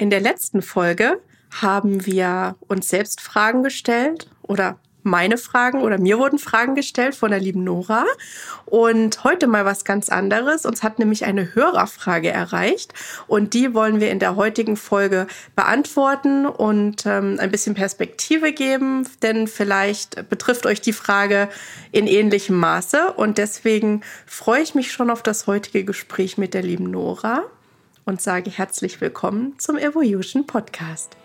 In der letzten Folge haben wir uns selbst Fragen gestellt oder meine Fragen oder mir wurden Fragen gestellt von der lieben Nora. Und heute mal was ganz anderes. Uns hat nämlich eine Hörerfrage erreicht und die wollen wir in der heutigen Folge beantworten und ähm, ein bisschen Perspektive geben, denn vielleicht betrifft euch die Frage in ähnlichem Maße und deswegen freue ich mich schon auf das heutige Gespräch mit der lieben Nora und sage herzlich willkommen zum Evolution Podcast.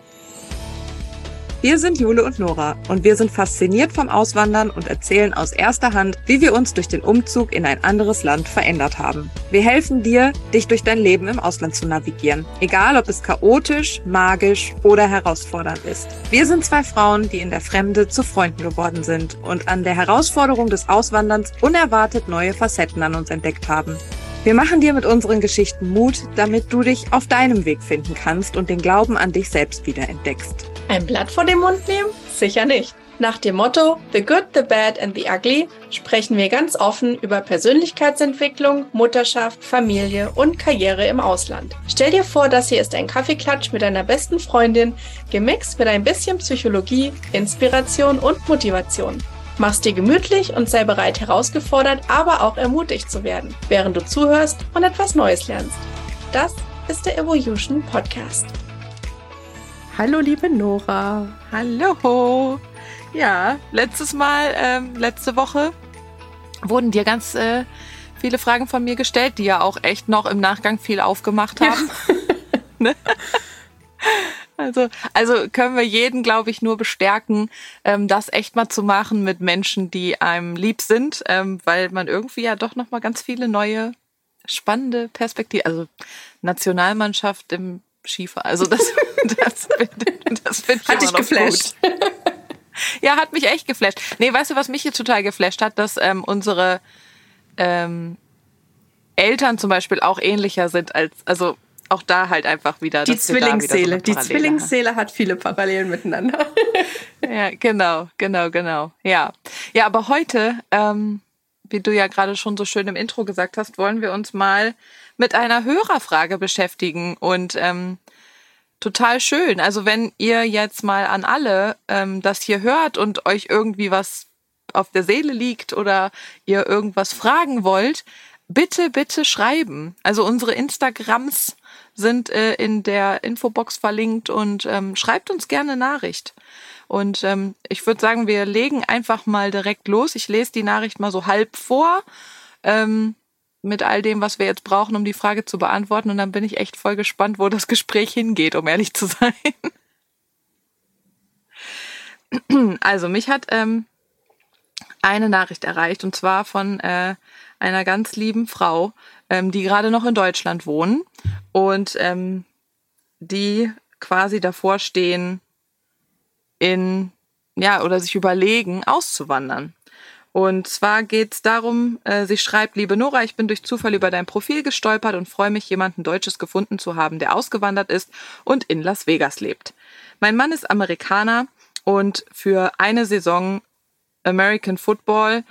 Wir sind Jule und Nora und wir sind fasziniert vom Auswandern und erzählen aus erster Hand, wie wir uns durch den Umzug in ein anderes Land verändert haben. Wir helfen dir, dich durch dein Leben im Ausland zu navigieren, egal ob es chaotisch, magisch oder herausfordernd ist. Wir sind zwei Frauen, die in der Fremde zu Freunden geworden sind und an der Herausforderung des Auswanderns unerwartet neue Facetten an uns entdeckt haben. Wir machen dir mit unseren Geschichten Mut, damit du dich auf deinem Weg finden kannst und den Glauben an dich selbst wieder entdeckst. Ein Blatt vor den Mund nehmen? Sicher nicht. Nach dem Motto The Good, The Bad and The Ugly sprechen wir ganz offen über Persönlichkeitsentwicklung, Mutterschaft, Familie und Karriere im Ausland. Stell dir vor, das hier ist ein Kaffeeklatsch mit deiner besten Freundin, gemixt mit ein bisschen Psychologie, Inspiration und Motivation. Mach's dir gemütlich und sei bereit, herausgefordert, aber auch ermutigt zu werden, während du zuhörst und etwas Neues lernst. Das ist der Evolution Podcast. Hallo, liebe Nora. Hallo. Ja, letztes Mal, ähm, letzte Woche wurden dir ganz äh, viele Fragen von mir gestellt, die ja auch echt noch im Nachgang viel aufgemacht haben. Ja. ne? Also, also können wir jeden, glaube ich, nur bestärken, ähm, das echt mal zu machen mit Menschen, die einem lieb sind, ähm, weil man irgendwie ja doch noch mal ganz viele neue spannende Perspektiven, also Nationalmannschaft im Skifahren, also das, das, das finde ich hat dich geflasht. Gut. Ja, hat mich echt geflasht. Nee, weißt du, was mich jetzt total geflasht hat, dass ähm, unsere ähm, Eltern zum Beispiel auch ähnlicher sind als, also auch da halt einfach wieder. Die Zwillingsseele. So die Zwillingsseele hat viele Parallelen miteinander. ja, genau, genau, genau. Ja. Ja, aber heute, ähm, wie du ja gerade schon so schön im Intro gesagt hast, wollen wir uns mal mit einer Hörerfrage beschäftigen und ähm, total schön. Also wenn ihr jetzt mal an alle ähm, das hier hört und euch irgendwie was auf der Seele liegt oder ihr irgendwas fragen wollt, bitte, bitte schreiben. Also unsere Instagrams sind äh, in der Infobox verlinkt und ähm, schreibt uns gerne Nachricht. Und ähm, ich würde sagen, wir legen einfach mal direkt los. Ich lese die Nachricht mal so halb vor. Ähm, mit all dem, was wir jetzt brauchen, um die Frage zu beantworten. Und dann bin ich echt voll gespannt, wo das Gespräch hingeht, um ehrlich zu sein. Also, mich hat ähm, eine Nachricht erreicht und zwar von äh, einer ganz lieben Frau, ähm, die gerade noch in Deutschland wohnen und ähm, die quasi davor stehen, in, ja, oder sich überlegen, auszuwandern. Und zwar geht es darum, äh, sie schreibt, liebe Nora, ich bin durch Zufall über dein Profil gestolpert und freue mich, jemanden Deutsches gefunden zu haben, der ausgewandert ist und in Las Vegas lebt. Mein Mann ist Amerikaner und für eine Saison American Football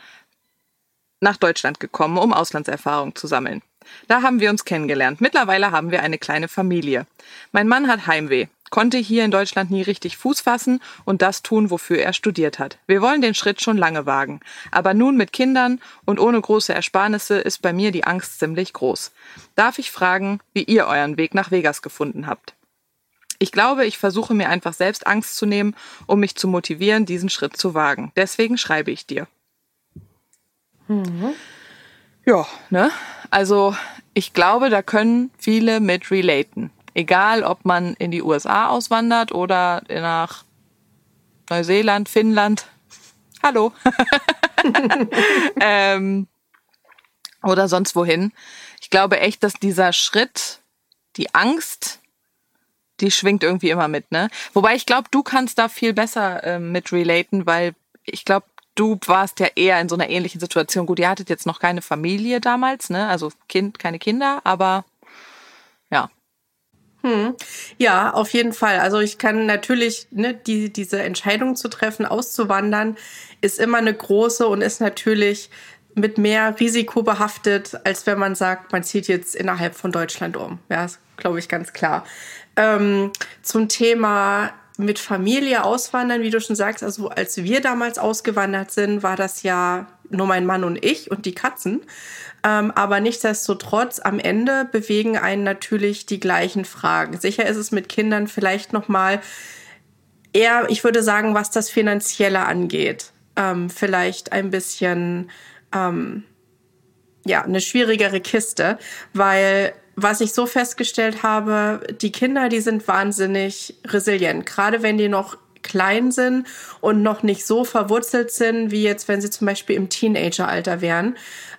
nach Deutschland gekommen, um Auslandserfahrung zu sammeln. Da haben wir uns kennengelernt. Mittlerweile haben wir eine kleine Familie. Mein Mann hat Heimweh, konnte hier in Deutschland nie richtig Fuß fassen und das tun, wofür er studiert hat. Wir wollen den Schritt schon lange wagen. Aber nun mit Kindern und ohne große Ersparnisse ist bei mir die Angst ziemlich groß. Darf ich fragen, wie ihr euren Weg nach Vegas gefunden habt? Ich glaube, ich versuche mir einfach selbst Angst zu nehmen, um mich zu motivieren, diesen Schritt zu wagen. Deswegen schreibe ich dir. Mhm. Ja, ne? Also ich glaube, da können viele mit relaten. Egal, ob man in die USA auswandert oder nach Neuseeland, Finnland. Hallo. ähm, oder sonst wohin. Ich glaube echt, dass dieser Schritt, die Angst, die schwingt irgendwie immer mit, ne? Wobei ich glaube, du kannst da viel besser äh, mit relaten, weil ich glaube, du warst ja eher in so einer ähnlichen Situation. Gut, ihr hattet jetzt noch keine Familie damals, ne? Also Kind, keine Kinder, aber ja. Hm. Ja, auf jeden Fall. Also ich kann natürlich, ne, die, diese Entscheidung zu treffen, auszuwandern, ist immer eine große und ist natürlich mit mehr Risiko behaftet, als wenn man sagt, man zieht jetzt innerhalb von Deutschland um. Ja, ist, glaube ich, ganz klar. Ähm, zum Thema mit Familie auswandern, wie du schon sagst, also als wir damals ausgewandert sind, war das ja nur mein Mann und ich und die Katzen. Ähm, aber nichtsdestotrotz, am Ende bewegen einen natürlich die gleichen Fragen. Sicher ist es mit Kindern vielleicht noch mal eher, ich würde sagen, was das Finanzielle angeht, ähm, vielleicht ein bisschen ähm, ja eine schwierigere Kiste, weil was ich so festgestellt habe, die Kinder, die sind wahnsinnig resilient, gerade wenn die noch klein sind und noch nicht so verwurzelt sind, wie jetzt, wenn sie zum Beispiel im Teenageralter wären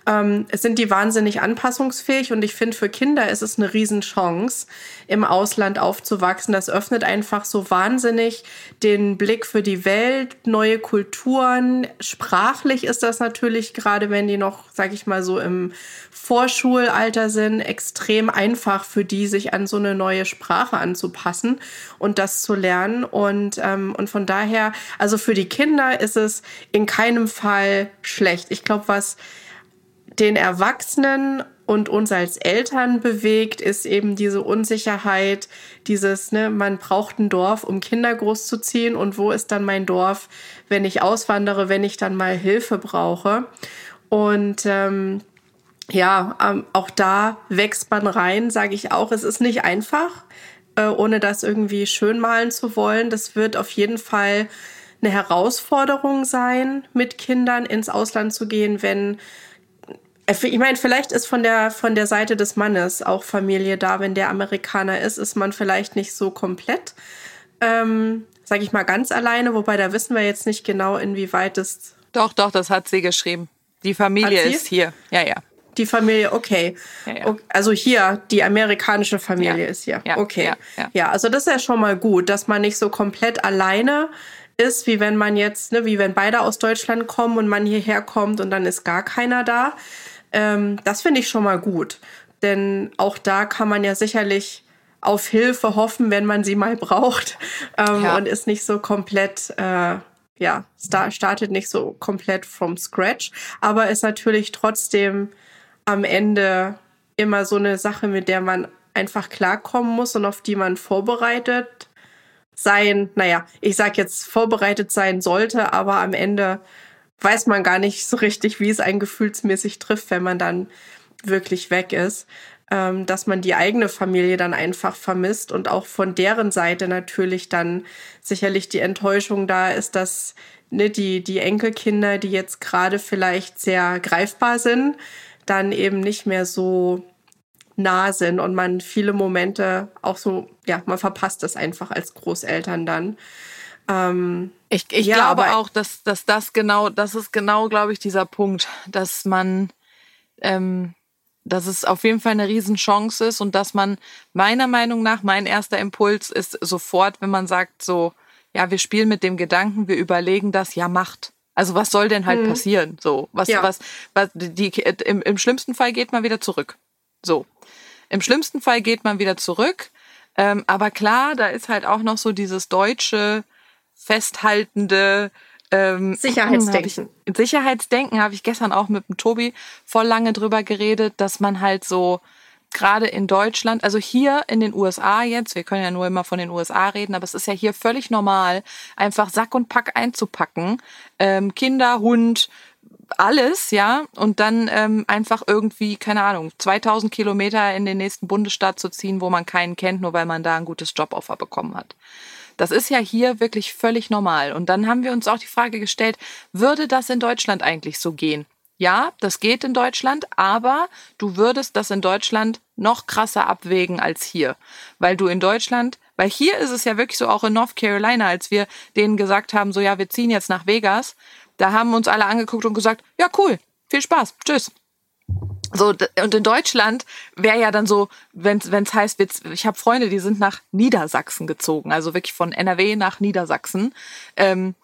ähm, sind die wahnsinnig anpassungsfähig und ich finde, für Kinder ist es eine Riesenchance, im Ausland aufzuwachsen. Das öffnet einfach so wahnsinnig den Blick für die Welt, neue Kulturen. Sprachlich ist das natürlich, gerade wenn die noch, sag ich mal, so im Vorschulalter sind, extrem einfach für die, sich an so eine neue Sprache anzupassen und das zu lernen. Und, ähm, und von daher, also für die Kinder ist es in keinem Fall schlecht. Ich glaube, was den Erwachsenen und uns als Eltern bewegt, ist eben diese Unsicherheit, dieses, ne, man braucht ein Dorf, um Kinder großzuziehen und wo ist dann mein Dorf, wenn ich auswandere, wenn ich dann mal Hilfe brauche. Und ähm, ja, ähm, auch da wächst man rein, sage ich auch. Es ist nicht einfach, äh, ohne das irgendwie schön malen zu wollen. Das wird auf jeden Fall eine Herausforderung sein, mit Kindern ins Ausland zu gehen, wenn äh, ich meine, vielleicht ist von der, von der Seite des Mannes auch Familie da. Wenn der Amerikaner ist, ist man vielleicht nicht so komplett, ähm, sage ich mal, ganz alleine. Wobei, da wissen wir jetzt nicht genau, inwieweit es. Doch, doch, das hat sie geschrieben. Die Familie ist hier. Ja, ja. Die Familie, okay. Ja, ja. Also hier, die amerikanische Familie ja. ist hier. okay. Ja, also das ist ja schon mal gut, dass man nicht so komplett alleine ist, wie wenn man jetzt, ne, wie wenn beide aus Deutschland kommen und man hierher kommt und dann ist gar keiner da. Ähm, das finde ich schon mal gut. Denn auch da kann man ja sicherlich auf Hilfe hoffen, wenn man sie mal braucht ähm, und ist nicht so komplett, äh, ja, startet nicht so komplett from scratch, aber ist natürlich trotzdem am Ende immer so eine Sache, mit der man einfach klarkommen muss und auf die man vorbereitet sein, naja, ich sag jetzt vorbereitet sein sollte, aber am Ende weiß man gar nicht so richtig, wie es einen gefühlsmäßig trifft, wenn man dann wirklich weg ist. Ähm, dass man die eigene Familie dann einfach vermisst und auch von deren Seite natürlich dann sicherlich die Enttäuschung da ist, dass ne, die, die Enkelkinder, die jetzt gerade vielleicht sehr greifbar sind, dann eben nicht mehr so nah sind und man viele Momente auch so, ja, man verpasst es einfach als Großeltern dann. Ähm, ich ich ja, glaube auch, dass, dass das genau, das ist genau, glaube ich, dieser Punkt, dass man, ähm, dass es auf jeden Fall eine Riesenchance ist und dass man meiner Meinung nach, mein erster Impuls ist sofort, wenn man sagt so, ja, wir spielen mit dem Gedanken, wir überlegen das, ja, macht. Also was soll denn halt hm. passieren? So, was, ja. was, was, die, im, im schlimmsten Fall geht man wieder zurück. So. Im schlimmsten Fall geht man wieder zurück. Ähm, aber klar, da ist halt auch noch so dieses deutsche, festhaltende ähm, Sicherheitsdenken. Hab ich, Sicherheitsdenken habe ich gestern auch mit dem Tobi voll lange drüber geredet, dass man halt so gerade in Deutschland, also hier in den USA jetzt, wir können ja nur immer von den USA reden, aber es ist ja hier völlig normal, einfach Sack und Pack einzupacken. Ähm, Kinder, Hund, alles, ja, und dann ähm, einfach irgendwie, keine Ahnung, 2000 Kilometer in den nächsten Bundesstaat zu ziehen, wo man keinen kennt, nur weil man da ein gutes Joboffer bekommen hat. Das ist ja hier wirklich völlig normal. Und dann haben wir uns auch die Frage gestellt, würde das in Deutschland eigentlich so gehen? Ja, das geht in Deutschland, aber du würdest das in Deutschland noch krasser abwägen als hier. Weil du in Deutschland, weil hier ist es ja wirklich so, auch in North Carolina, als wir denen gesagt haben, so ja, wir ziehen jetzt nach Vegas, da haben uns alle angeguckt und gesagt, ja, cool, viel Spaß, tschüss. So, und in Deutschland wäre ja dann so, wenn es heißt, ich habe Freunde, die sind nach Niedersachsen gezogen, also wirklich von NRW nach Niedersachsen. Ähm,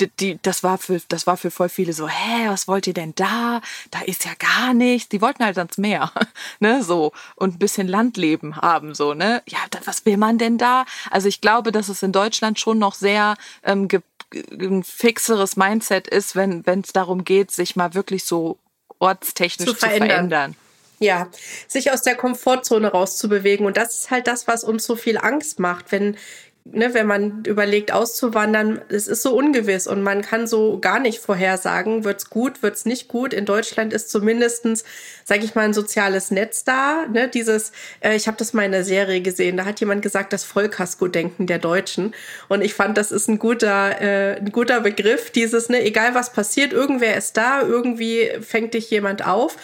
die, die, das war für das war für voll viele so, hä, was wollt ihr denn da? Da ist ja gar nichts. Die wollten halt ans Meer, ne, so und ein bisschen Landleben haben, so, ne? Ja, was will man denn da? Also ich glaube, dass es in Deutschland schon noch sehr ähm, ein fixeres Mindset ist, wenn es darum geht, sich mal wirklich so ortstechnisch zu verändern. Zu verändern. Ja, sich aus der Komfortzone rauszubewegen. Und das ist halt das, was uns so viel Angst macht, wenn ne, wenn man überlegt, auszuwandern, es ist so ungewiss und man kann so gar nicht vorhersagen, wird's gut, wird's nicht gut. In Deutschland ist zumindestens, sage ich mal, ein soziales Netz da. Ne, dieses, äh, ich habe das mal in der Serie gesehen, da hat jemand gesagt, das Vollkasko-Denken der Deutschen. Und ich fand, das ist ein guter, äh, ein guter Begriff, dieses, ne, egal was passiert, irgendwer ist da, irgendwie fängt dich jemand auf.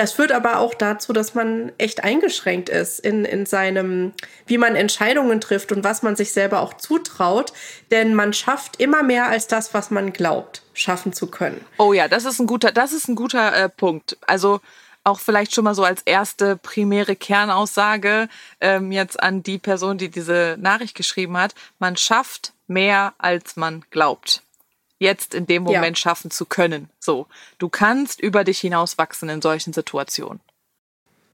Das führt aber auch dazu, dass man echt eingeschränkt ist in, in seinem, wie man Entscheidungen trifft und was man sich selber auch zutraut. Denn man schafft immer mehr als das, was man glaubt, schaffen zu können. Oh ja, das ist ein guter, das ist ein guter äh, Punkt. Also auch vielleicht schon mal so als erste primäre Kernaussage ähm, jetzt an die Person, die diese Nachricht geschrieben hat. Man schafft mehr, als man glaubt jetzt in dem Moment ja. schaffen zu können. So, du kannst über dich hinauswachsen in solchen Situationen.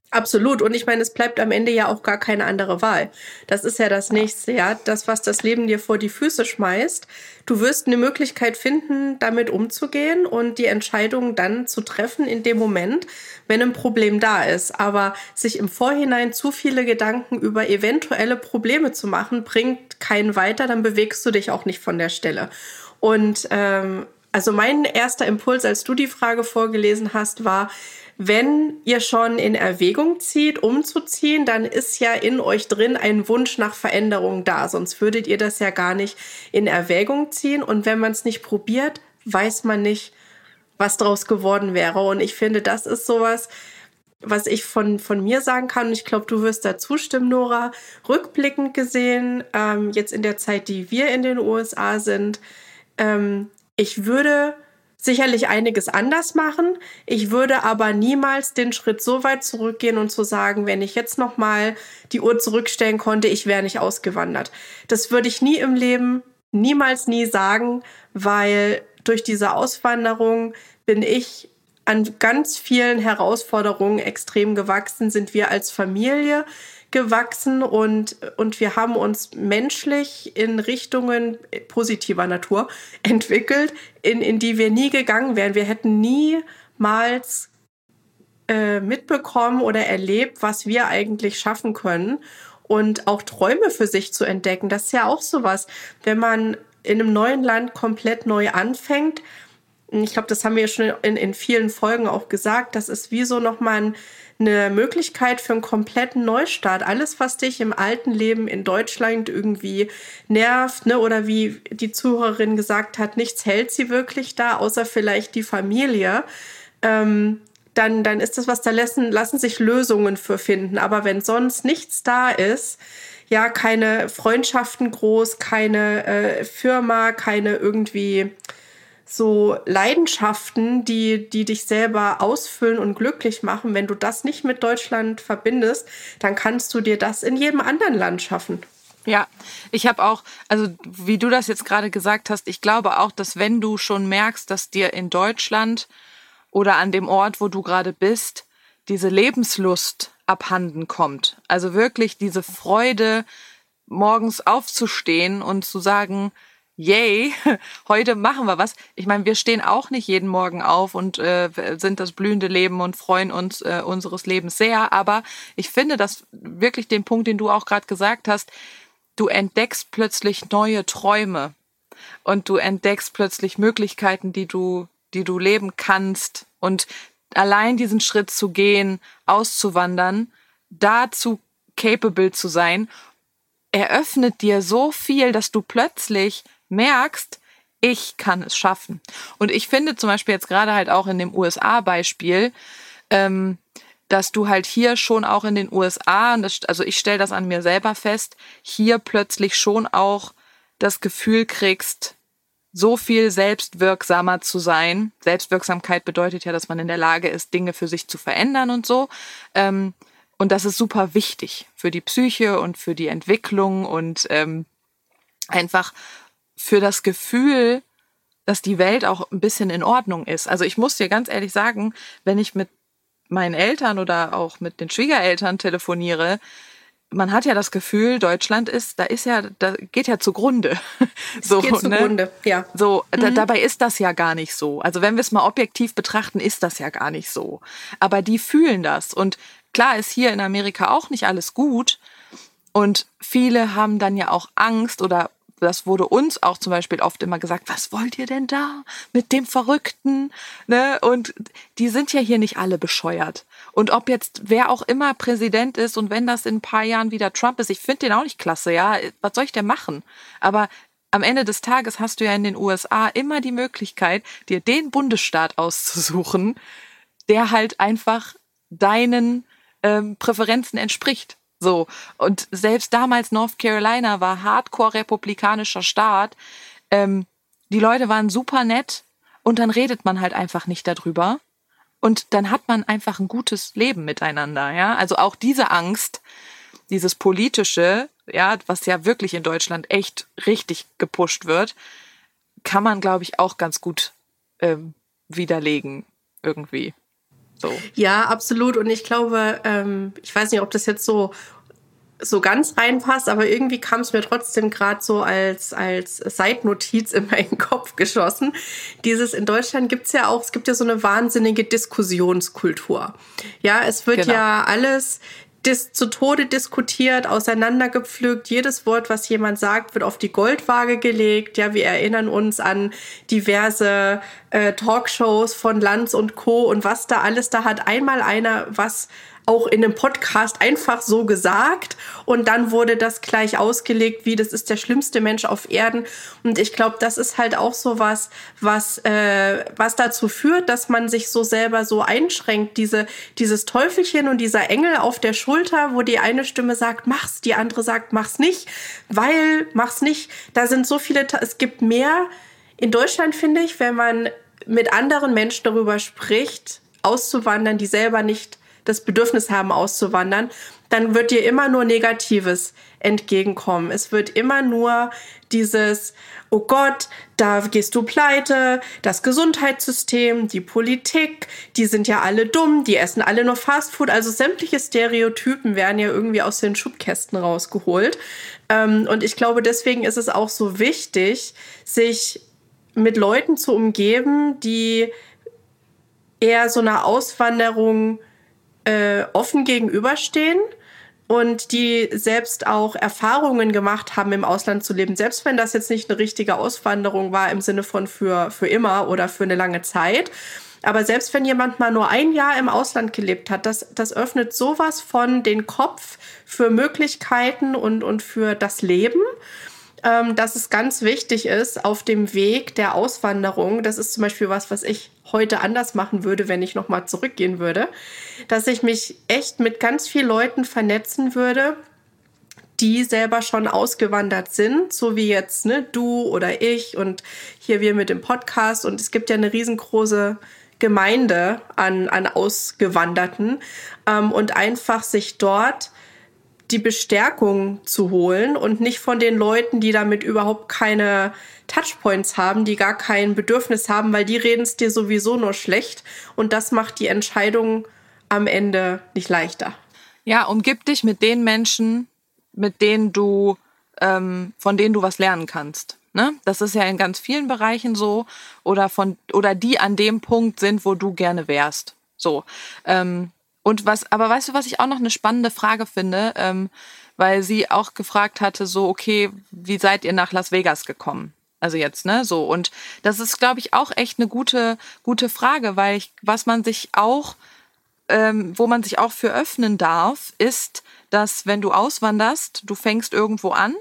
Absolut. Und ich meine, es bleibt am Ende ja auch gar keine andere Wahl. Das ist ja das nächste, ja. Das, was das Leben dir vor die Füße schmeißt. Du wirst eine Möglichkeit finden, damit umzugehen und die Entscheidung dann zu treffen in dem Moment, wenn ein Problem da ist. Aber sich im Vorhinein zu viele Gedanken über eventuelle Probleme zu machen, bringt keinen weiter, dann bewegst du dich auch nicht von der Stelle. Und ähm, also mein erster Impuls, als du die Frage vorgelesen hast, war, wenn ihr schon in Erwägung zieht, umzuziehen, dann ist ja in euch drin ein Wunsch nach Veränderung da. Sonst würdet ihr das ja gar nicht in Erwägung ziehen. Und wenn man es nicht probiert, weiß man nicht, was draus geworden wäre. Und ich finde, das ist sowas, was ich von, von mir sagen kann. Und ich glaube, du wirst da zustimmen, Nora. Rückblickend gesehen, ähm, jetzt in der Zeit, die wir in den USA sind, ähm, ich würde sicherlich einiges anders machen. Ich würde aber niemals den Schritt so weit zurückgehen und zu sagen, wenn ich jetzt noch mal die Uhr zurückstellen konnte, ich wäre nicht ausgewandert. Das würde ich nie im Leben, niemals nie sagen, weil durch diese Auswanderung bin ich an ganz vielen Herausforderungen extrem gewachsen, sind wir als Familie gewachsen und, und wir haben uns menschlich in Richtungen positiver Natur entwickelt, in, in die wir nie gegangen wären. Wir hätten niemals äh, mitbekommen oder erlebt, was wir eigentlich schaffen können und auch Träume für sich zu entdecken. Das ist ja auch sowas, wenn man in einem neuen Land komplett neu anfängt. Ich glaube, das haben wir schon in, in vielen Folgen auch gesagt. Das ist wie so nochmal ein eine Möglichkeit für einen kompletten Neustart. Alles, was dich im alten Leben in Deutschland irgendwie nervt, ne, oder wie die Zuhörerin gesagt hat, nichts hält sie wirklich da, außer vielleicht die Familie. Ähm, dann, dann ist das was, da lassen, lassen sich Lösungen für finden. Aber wenn sonst nichts da ist, ja, keine Freundschaften groß, keine äh, Firma, keine irgendwie so Leidenschaften, die, die dich selber ausfüllen und glücklich machen, wenn du das nicht mit Deutschland verbindest, dann kannst du dir das in jedem anderen Land schaffen. Ja, ich habe auch, also wie du das jetzt gerade gesagt hast, ich glaube auch, dass wenn du schon merkst, dass dir in Deutschland oder an dem Ort, wo du gerade bist, diese Lebenslust abhanden kommt, also wirklich diese Freude, morgens aufzustehen und zu sagen, yay, heute machen wir was. Ich meine, wir stehen auch nicht jeden Morgen auf und äh, sind das blühende Leben und freuen uns äh, unseres Lebens sehr. Aber ich finde das wirklich den Punkt, den du auch gerade gesagt hast. Du entdeckst plötzlich neue Träume und du entdeckst plötzlich Möglichkeiten, die du, die du leben kannst. Und allein diesen Schritt zu gehen, auszuwandern, dazu capable zu sein, eröffnet dir so viel, dass du plötzlich merkst, ich kann es schaffen. Und ich finde zum Beispiel jetzt gerade halt auch in dem USA-Beispiel, ähm, dass du halt hier schon auch in den USA, also ich stelle das an mir selber fest, hier plötzlich schon auch das Gefühl kriegst, so viel selbstwirksamer zu sein. Selbstwirksamkeit bedeutet ja, dass man in der Lage ist, Dinge für sich zu verändern und so. Ähm, und das ist super wichtig für die Psyche und für die Entwicklung und ähm, einfach für das Gefühl, dass die Welt auch ein bisschen in Ordnung ist. Also ich muss dir ganz ehrlich sagen, wenn ich mit meinen Eltern oder auch mit den Schwiegereltern telefoniere, man hat ja das Gefühl, Deutschland ist, da ist ja, da geht ja zugrunde. so, geht ne? zugrunde, ja. So, mhm. da, dabei ist das ja gar nicht so. Also wenn wir es mal objektiv betrachten, ist das ja gar nicht so. Aber die fühlen das. Und klar ist hier in Amerika auch nicht alles gut. Und viele haben dann ja auch Angst oder das wurde uns auch zum Beispiel oft immer gesagt, was wollt ihr denn da mit dem Verrückten? Ne? Und die sind ja hier nicht alle bescheuert. Und ob jetzt wer auch immer Präsident ist und wenn das in ein paar Jahren wieder Trump ist, ich finde den auch nicht klasse, ja, was soll ich denn machen? Aber am Ende des Tages hast du ja in den USA immer die Möglichkeit, dir den Bundesstaat auszusuchen, der halt einfach deinen ähm, Präferenzen entspricht. So. Und selbst damals North Carolina war hardcore republikanischer Staat. Ähm, die Leute waren super nett und dann redet man halt einfach nicht darüber. Und dann hat man einfach ein gutes Leben miteinander, ja. Also auch diese Angst, dieses politische, ja, was ja wirklich in Deutschland echt richtig gepusht wird, kann man, glaube ich, auch ganz gut ähm, widerlegen irgendwie. So. Ja, absolut. Und ich glaube, ähm, ich weiß nicht, ob das jetzt so so ganz reinpasst, aber irgendwie kam es mir trotzdem gerade so als, als Seitnotiz in meinen Kopf geschossen. Dieses in Deutschland gibt's ja auch, es gibt ja so eine wahnsinnige Diskussionskultur. Ja, es wird genau. ja alles dis zu Tode diskutiert, auseinandergepflügt. Jedes Wort, was jemand sagt, wird auf die Goldwaage gelegt. Ja, wir erinnern uns an diverse äh, Talkshows von Lanz und Co. und was da alles. Da hat einmal einer was auch in einem Podcast einfach so gesagt. Und dann wurde das gleich ausgelegt, wie das ist der schlimmste Mensch auf Erden. Und ich glaube, das ist halt auch so was, was äh, was dazu führt, dass man sich so selber so einschränkt, diese dieses Teufelchen und dieser Engel auf der Schulter, wo die eine Stimme sagt, mach's, die andere sagt, mach's nicht, weil mach's nicht. Da sind so viele, es gibt mehr in Deutschland finde ich, wenn man mit anderen Menschen darüber spricht, auszuwandern, die selber nicht das Bedürfnis haben, auszuwandern, dann wird dir immer nur Negatives entgegenkommen. Es wird immer nur dieses, oh Gott, da gehst du pleite, das Gesundheitssystem, die Politik, die sind ja alle dumm, die essen alle nur Fastfood. Also sämtliche Stereotypen werden ja irgendwie aus den Schubkästen rausgeholt. Ähm, und ich glaube, deswegen ist es auch so wichtig, sich mit Leuten zu umgeben, die eher so eine Auswanderung äh, offen gegenüberstehen und die selbst auch Erfahrungen gemacht haben, im Ausland zu leben, selbst wenn das jetzt nicht eine richtige Auswanderung war im Sinne von für, für immer oder für eine lange Zeit. Aber selbst wenn jemand mal nur ein Jahr im Ausland gelebt hat, das, das öffnet sowas von den Kopf für Möglichkeiten und, und für das Leben ähm, dass es ganz wichtig ist auf dem Weg der Auswanderung. Das ist zum Beispiel was, was ich heute anders machen würde, wenn ich nochmal zurückgehen würde, dass ich mich echt mit ganz vielen Leuten vernetzen würde, die selber schon ausgewandert sind, so wie jetzt ne, du oder ich und hier wir mit dem Podcast. Und es gibt ja eine riesengroße Gemeinde an, an Ausgewanderten ähm, und einfach sich dort die Bestärkung zu holen und nicht von den Leuten, die damit überhaupt keine Touchpoints haben, die gar kein Bedürfnis haben, weil die reden es dir sowieso nur schlecht und das macht die Entscheidung am Ende nicht leichter. Ja, umgib dich mit den Menschen, mit denen du, ähm, von denen du was lernen kannst. Ne? Das ist ja in ganz vielen Bereichen so oder von oder die an dem Punkt sind, wo du gerne wärst. So. Ähm, und was, aber weißt du, was ich auch noch eine spannende Frage finde, ähm, weil sie auch gefragt hatte, so, okay, wie seid ihr nach Las Vegas gekommen? Also jetzt, ne, so. Und das ist, glaube ich, auch echt eine gute, gute Frage, weil ich, was man sich auch, ähm, wo man sich auch für öffnen darf, ist, dass wenn du auswanderst, du fängst irgendwo an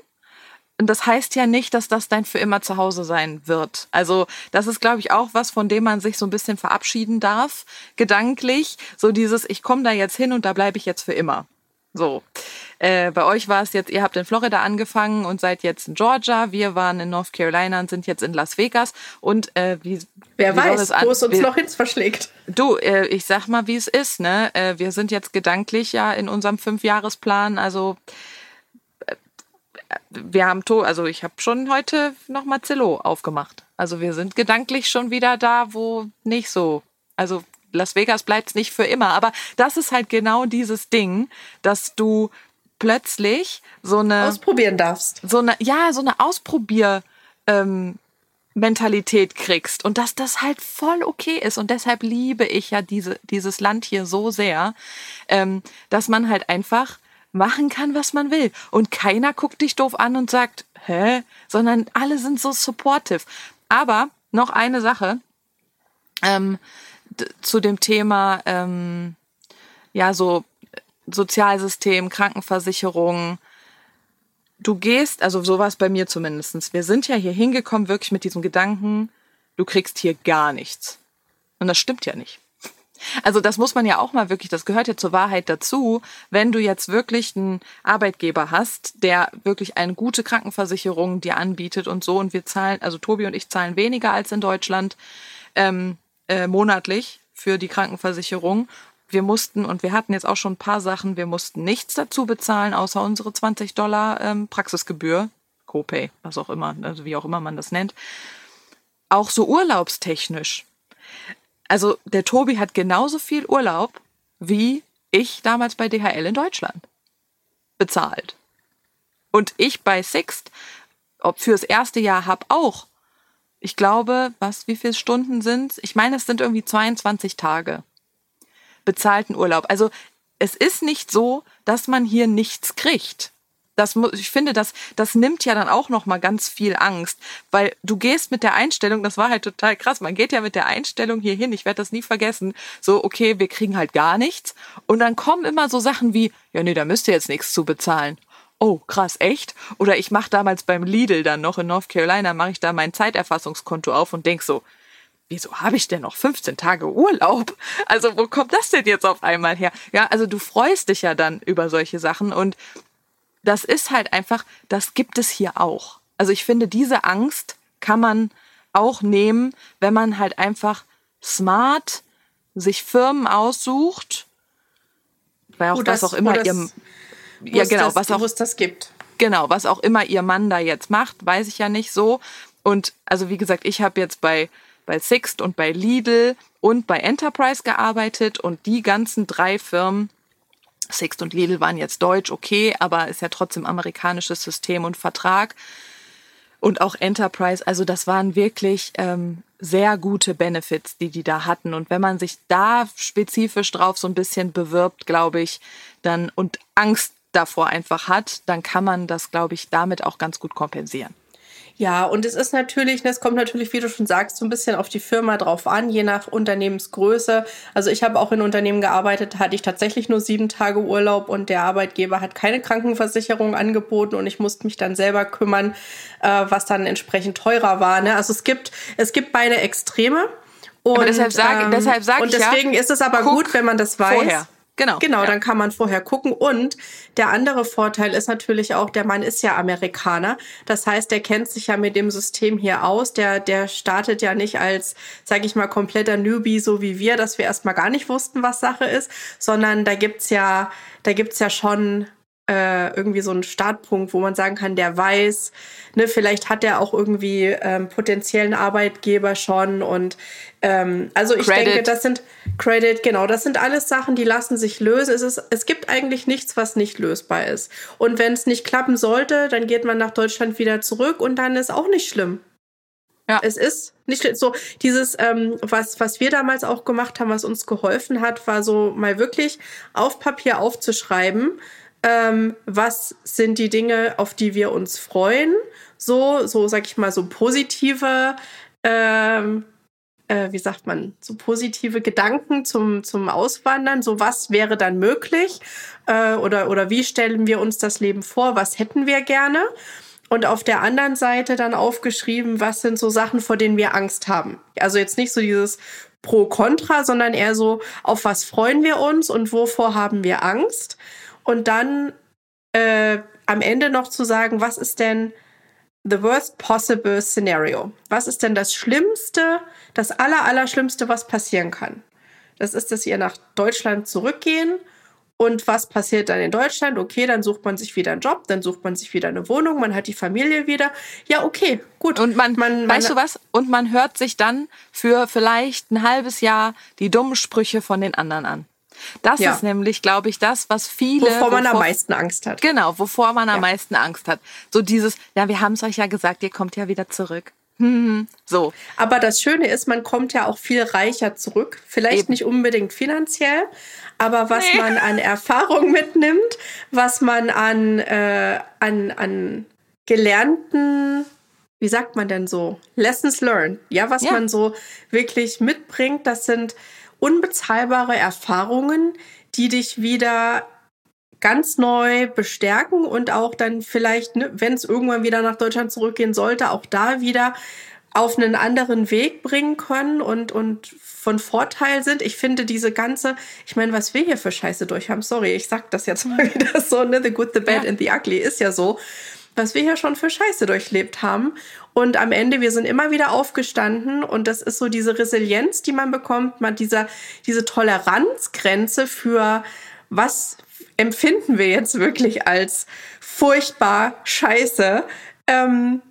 und das heißt ja nicht, dass das dein für immer zu Hause sein wird. Also das ist, glaube ich, auch was, von dem man sich so ein bisschen verabschieden darf, gedanklich. So dieses, ich komme da jetzt hin und da bleibe ich jetzt für immer. So. Äh, bei euch war es jetzt, ihr habt in Florida angefangen und seid jetzt in Georgia. Wir waren in North Carolina und sind jetzt in Las Vegas. Und äh, wie. Wer wie weiß, wo es uns noch ins verschlägt. Du, äh, ich sag mal, wie es ist, ne? Äh, wir sind jetzt gedanklich ja in unserem Fünfjahresplan, also wir haben to also ich habe schon heute noch Marcello aufgemacht. Also wir sind gedanklich schon wieder da, wo nicht so. Also Las Vegas bleibt nicht für immer, aber das ist halt genau dieses Ding, dass du plötzlich so eine ausprobieren darfst. So eine ja, so eine Ausprobier ähm, Mentalität kriegst und dass das halt voll okay ist und deshalb liebe ich ja diese dieses Land hier so sehr, ähm, dass man halt einfach machen kann, was man will und keiner guckt dich doof an und sagt, hä, sondern alle sind so supportive. Aber noch eine Sache ähm, zu dem Thema ähm, ja so Sozialsystem, Krankenversicherung. Du gehst, also sowas bei mir zumindestens. Wir sind ja hier hingekommen wirklich mit diesem Gedanken, du kriegst hier gar nichts. Und das stimmt ja nicht. Also das muss man ja auch mal wirklich, das gehört ja zur Wahrheit dazu, wenn du jetzt wirklich einen Arbeitgeber hast, der wirklich eine gute Krankenversicherung dir anbietet und so und wir zahlen, also Tobi und ich zahlen weniger als in Deutschland ähm, äh, monatlich für die Krankenversicherung wir mussten, und wir hatten jetzt auch schon ein paar Sachen, wir mussten nichts dazu bezahlen, außer unsere 20 Dollar ähm, Praxisgebühr, Copay, was auch immer, also wie auch immer man das nennt. Auch so urlaubstechnisch. Also der Tobi hat genauso viel Urlaub wie ich damals bei DHL in Deutschland bezahlt. Und ich bei Sixt, ob fürs erste Jahr habe auch. Ich glaube, was, wie viele Stunden sind Ich meine, es sind irgendwie 22 Tage bezahlten Urlaub. Also es ist nicht so, dass man hier nichts kriegt. Das ich finde, das, das nimmt ja dann auch noch mal ganz viel Angst, weil du gehst mit der Einstellung, das war halt total krass, man geht ja mit der Einstellung hier hin, ich werde das nie vergessen, so, okay, wir kriegen halt gar nichts und dann kommen immer so Sachen wie, ja nee, da müsst ihr jetzt nichts zu bezahlen. Oh, krass, echt? Oder ich mache damals beim Lidl dann noch in North Carolina, mache ich da mein Zeiterfassungskonto auf und denk so, wieso habe ich denn noch 15 Tage Urlaub? Also wo kommt das denn jetzt auf einmal her? Ja, also du freust dich ja dann über solche Sachen und das ist halt einfach, das gibt es hier auch. Also ich finde, diese Angst kann man auch nehmen, wenn man halt einfach smart sich Firmen aussucht, weil auch das, was auch immer das, ihr ja genau, das, was auch das gibt. Genau, was auch immer ihr Mann da jetzt macht, weiß ich ja nicht so. Und also wie gesagt, ich habe jetzt bei bei Sixt und bei Lidl und bei Enterprise gearbeitet und die ganzen drei Firmen, Sixt und Lidl waren jetzt deutsch, okay, aber ist ja trotzdem amerikanisches System und Vertrag. Und auch Enterprise, also das waren wirklich ähm, sehr gute Benefits, die die da hatten. Und wenn man sich da spezifisch drauf so ein bisschen bewirbt, glaube ich, dann und Angst davor einfach hat, dann kann man das, glaube ich, damit auch ganz gut kompensieren. Ja, und es ist natürlich, es kommt natürlich, wie du schon sagst, so ein bisschen auf die Firma drauf an, je nach Unternehmensgröße. Also ich habe auch in Unternehmen gearbeitet, hatte ich tatsächlich nur sieben Tage Urlaub und der Arbeitgeber hat keine Krankenversicherung angeboten und ich musste mich dann selber kümmern, äh, was dann entsprechend teurer war. Ne? Also es gibt, es gibt beide Extreme. Und, deshalb sage ähm, deshalb sag und deswegen ja, ist es aber gut, wenn man das weiß. Vorher. Genau. Genau, ja. dann kann man vorher gucken. Und der andere Vorteil ist natürlich auch, der Mann ist ja Amerikaner. Das heißt, der kennt sich ja mit dem System hier aus. Der, der startet ja nicht als, sage ich mal, kompletter Newbie, so wie wir, dass wir erstmal gar nicht wussten, was Sache ist, sondern da gibt's ja, da gibt's ja schon äh, irgendwie so einen Startpunkt, wo man sagen kann, der weiß, ne, vielleicht hat er auch irgendwie ähm, potenziellen Arbeitgeber schon und ähm, also ich Credit. denke, das sind Credit, genau, das sind alles Sachen, die lassen sich lösen. Es, ist, es gibt eigentlich nichts, was nicht lösbar ist. Und wenn es nicht klappen sollte, dann geht man nach Deutschland wieder zurück und dann ist auch nicht schlimm. Ja. Es ist nicht so dieses, ähm, was, was wir damals auch gemacht haben, was uns geholfen hat, war so mal wirklich auf Papier aufzuschreiben, ähm, was sind die Dinge, auf die wir uns freuen. So, so sag ich mal, so positive, ähm, äh, wie sagt man, so positive Gedanken zum, zum Auswandern. So, was wäre dann möglich? Äh, oder, oder wie stellen wir uns das Leben vor? Was hätten wir gerne? Und auf der anderen Seite dann aufgeschrieben, was sind so Sachen, vor denen wir Angst haben. Also jetzt nicht so dieses Pro-Contra, sondern eher so, auf was freuen wir uns und wovor haben wir Angst und dann äh, am Ende noch zu sagen, was ist denn the worst possible scenario? Was ist denn das Schlimmste, das aller, aller Schlimmste, was passieren kann? Das ist, dass ihr nach Deutschland zurückgehen und was passiert dann in Deutschland? Okay, dann sucht man sich wieder einen Job, dann sucht man sich wieder eine Wohnung, man hat die Familie wieder. Ja, okay, gut. Und man, man weißt man, du was? Und man hört sich dann für vielleicht ein halbes Jahr die dummen Sprüche von den anderen an. Das Ja. ist nämlich, glaube ich, das, was viele. Wovor man am wovor- meisten Angst hat. Genau, wovor man am Ja. meisten Angst hat. So dieses, ja, wir haben es euch ja gesagt, ihr kommt ja wieder zurück. Hm, so. Aber das Schöne ist, man kommt ja auch viel reicher zurück. Vielleicht Eben. nicht unbedingt finanziell, aber was Nee. man an Erfahrung mitnimmt, was man an, äh, an, an gelernten, wie sagt man denn so, Lessons learned, ja, was Ja. man so wirklich mitbringt, das sind unbezahlbare Erfahrungen, die dich wieder ganz neu bestärken und auch dann vielleicht, ne, wenn es irgendwann wieder nach Deutschland zurückgehen sollte, auch da wieder auf einen anderen Weg bringen können und, und von Vorteil sind. Ich finde diese ganze, ich meine, was wir hier für Scheiße durch haben, sorry, ich sag das jetzt mal wieder so, ne, the good, the bad Ja. and the ugly ist ja so, was wir hier schon für Scheiße durchlebt haben. Und am Ende, wir sind immer wieder aufgestanden und das ist so diese Resilienz, die man bekommt, man dieser, diese Toleranzgrenze für was empfinden wir jetzt wirklich als furchtbar Scheiße, ähm,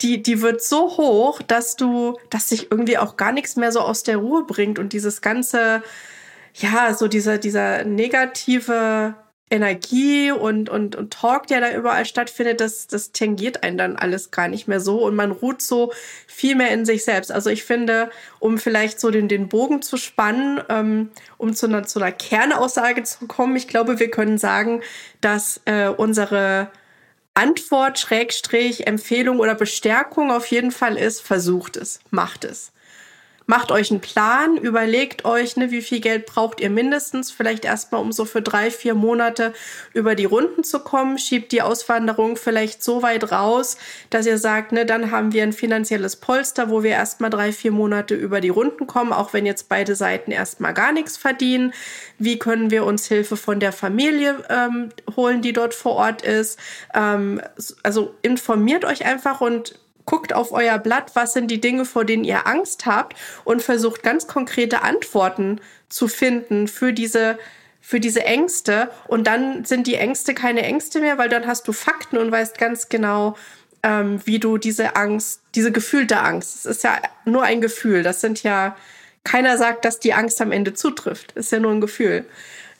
die, die wird so hoch, dass du, dass sich irgendwie auch gar nichts mehr so aus der Ruhe bringt und dieses ganze, ja, so dieser, dieser negative Energie und, und, und Talk, der da überall stattfindet, das, das tangiert einen dann alles gar nicht mehr so und man ruht so viel mehr in sich selbst. Also ich finde, um vielleicht so den, den Bogen zu spannen, ähm, um zu einer, zu einer Kernaussage zu kommen, ich glaube, wir können sagen, dass äh, unsere Antwort, Schrägstrich, Empfehlung oder Bestärkung auf jeden Fall ist, versucht es, macht es. Macht euch einen Plan, überlegt euch, ne, wie viel Geld braucht ihr mindestens, vielleicht erstmal, um so für drei, vier Monate über die Runden zu kommen. Schiebt die Auswanderung vielleicht so weit raus, dass ihr sagt, ne, dann haben wir ein finanzielles Polster, wo wir erstmal drei, vier Monate über die Runden kommen, auch wenn jetzt beide Seiten erstmal gar nichts verdienen. Wie können wir uns Hilfe von der Familie ähm, holen, die dort vor Ort ist? Ähm, also informiert euch einfach und guckt auf euer Blatt, was sind die Dinge, vor denen ihr Angst habt und versucht ganz konkrete Antworten zu finden für diese für diese Ängste und dann sind die Ängste keine Ängste mehr, weil dann hast du Fakten und weißt ganz genau, ähm, wie du diese Angst, diese gefühlte Angst, es ist ja nur ein Gefühl, das sind ja, keiner sagt, dass die Angst am Ende zutrifft, ist ja nur ein Gefühl.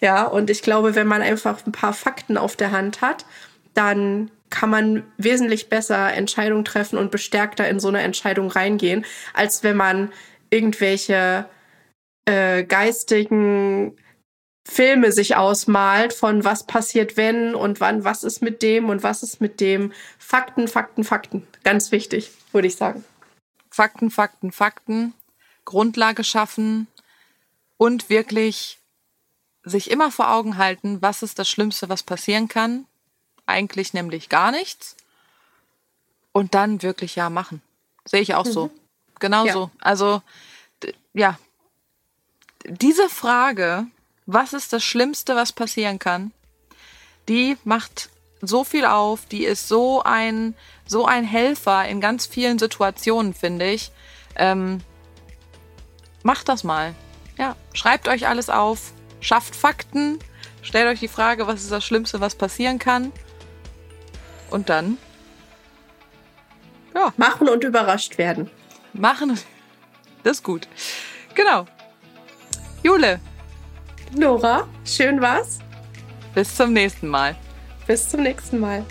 Ja, und ich glaube, wenn man einfach ein paar Fakten auf der Hand hat, dann kann man wesentlich besser Entscheidungen treffen und bestärkter in so eine Entscheidung reingehen, als wenn man irgendwelche äh, geistigen Filme sich ausmalt von was passiert wenn und wann, was ist mit dem und was ist mit dem. Fakten, Fakten, Fakten. Ganz wichtig, würde ich sagen. Fakten, Fakten, Fakten, Grundlage schaffen und wirklich sich immer vor Augen halten, was ist das Schlimmste, was passieren kann. Eigentlich nämlich gar nichts. Und dann wirklich ja machen. Sehe ich auch so. Genau Ja. so. Also, ja. Diese Frage, was ist das Schlimmste, was passieren kann, die macht so viel auf, die ist so ein, so ein Helfer in ganz vielen Situationen, finde ich. Ähm, macht das mal. Ja, schreibt euch alles auf, schafft Fakten, stellt euch die Frage, was ist das Schlimmste, was passieren kann. Und dann, ja, Machen und überrascht werden. machen. Das ist gut. Genau. Jule, Nora, schön war's. bis zum nächsten Mal. Bis zum nächsten Mal.